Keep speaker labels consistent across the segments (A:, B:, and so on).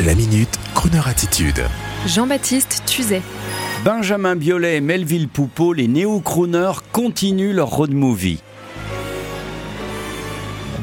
A: La minute, Kroneur attitude.
B: Jean-Baptiste Tuzet.
C: Benjamin Biolay et Melville Poupeau, les néo-crooners, continuent leur road movie.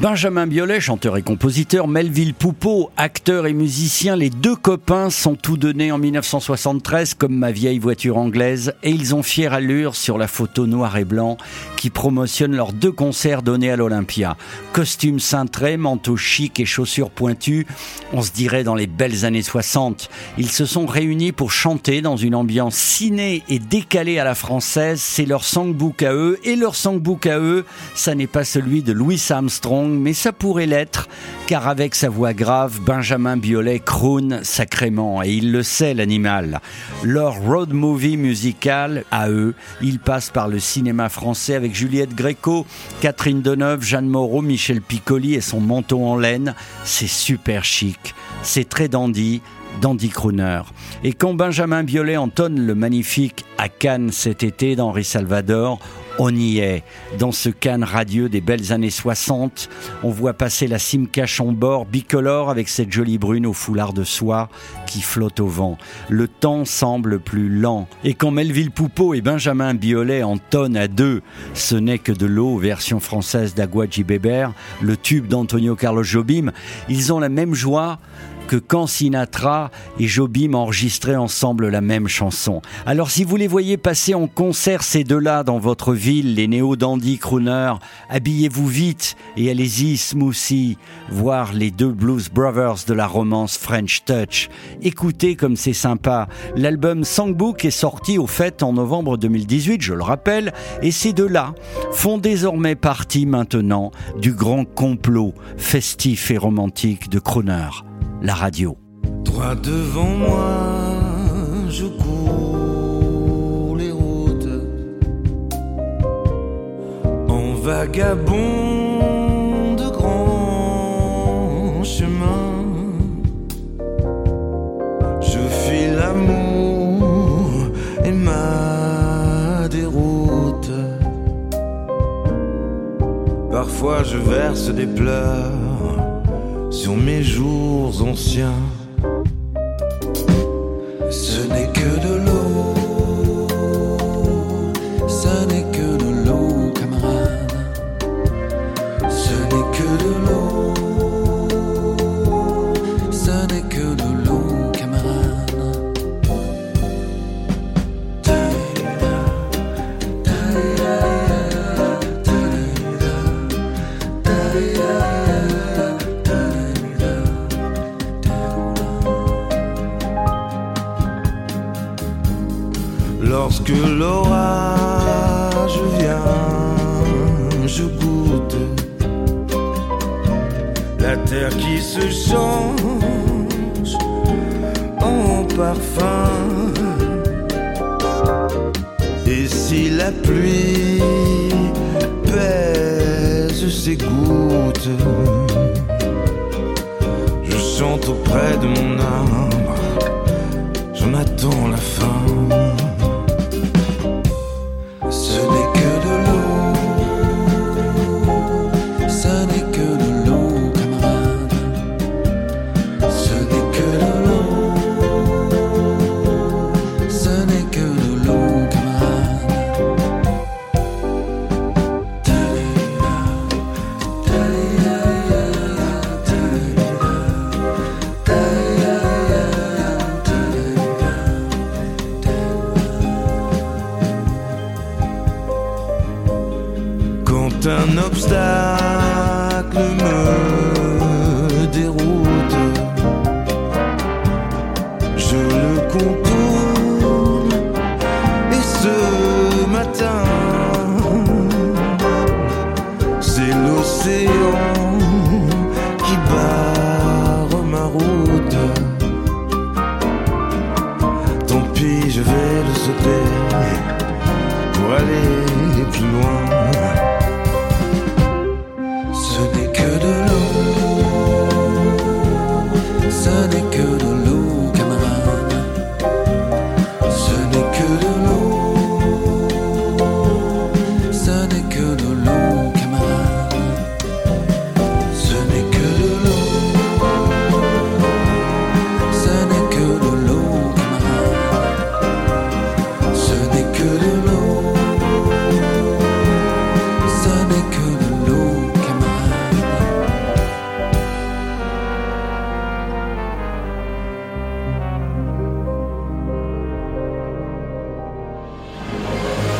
C: Benjamin Biolay, chanteur et compositeur, Melville Poupeau, acteur et musicien, les deux copains sont tous donnés en 1973 comme ma vieille voiture anglaise et ils ont fière allure sur la photo noir et blanc qui promotionne leurs deux concerts donnés à l'Olympia. Costume cintré, manteau chic et chaussures pointues, on se dirait dans les belles années 60. Ils se sont réunis pour chanter dans une ambiance ciné et décalée à la française. C'est leur songbook à eux et leur songbook à eux, ça n'est pas celui de Louis Armstrong mais ça pourrait l'être, car avec sa voix grave, Benjamin Biolay croune sacrément, et il le sait l'animal. Leur road movie musical, à eux, il passe par le cinéma français avec Juliette Gréco, Catherine Deneuve, Jeanne Moreau, Michel Piccoli et son manteau en laine. C'est super chic, c'est très dandy, dandy crooner. Et quand Benjamin Biolay entonne le magnifique à Cannes cet été d'Henri Salvador, on y est, dans ce canne radieux des belles années 60. On voit passer la Simca Chambord bicolore avec cette jolie brune au foulard de soie qui flotte au vent. Le temps semble plus lent. Et quand Melville Poupeau et Benjamin Biolay entonnent à deux Ce n'est que de l'eau, version française d'Agua Beber, le tube d'Antonio Carlos Jobim, ils ont la même joie que quand Sinatra et Jobim enregistraient ensemble la même chanson. Alors si vous les voyez passer en concert ces deux-là dans votre ville, les néo-dandy crooners, habillez-vous vite et allez-y smoothie, voir les deux Blues Brothers de la romance French Touch. Écoutez comme c'est sympa. L'album Songbook est sorti au fait en novembre 2018, je le rappelle, et ces deux-là font désormais partie maintenant du grand complot festif et romantique de crooner la radio.
D: Droit devant moi, je cours les routes en vagabond de grands chemins. Je fais l'amour et ma déroute. Parfois je verse des pleurs sur mes jours anciens. Ce n'est que de Lorsque l'orage vient, je goûte la terre qui se change en parfum. Et si la pluie pèse ses gouttes, je chante auprès de mon âme, j'en attends la fin. Un obstacle me déroute, je le contourne et ce matin, c'est l'océan qui barre ma route. Tant pis, je vais le sauter pour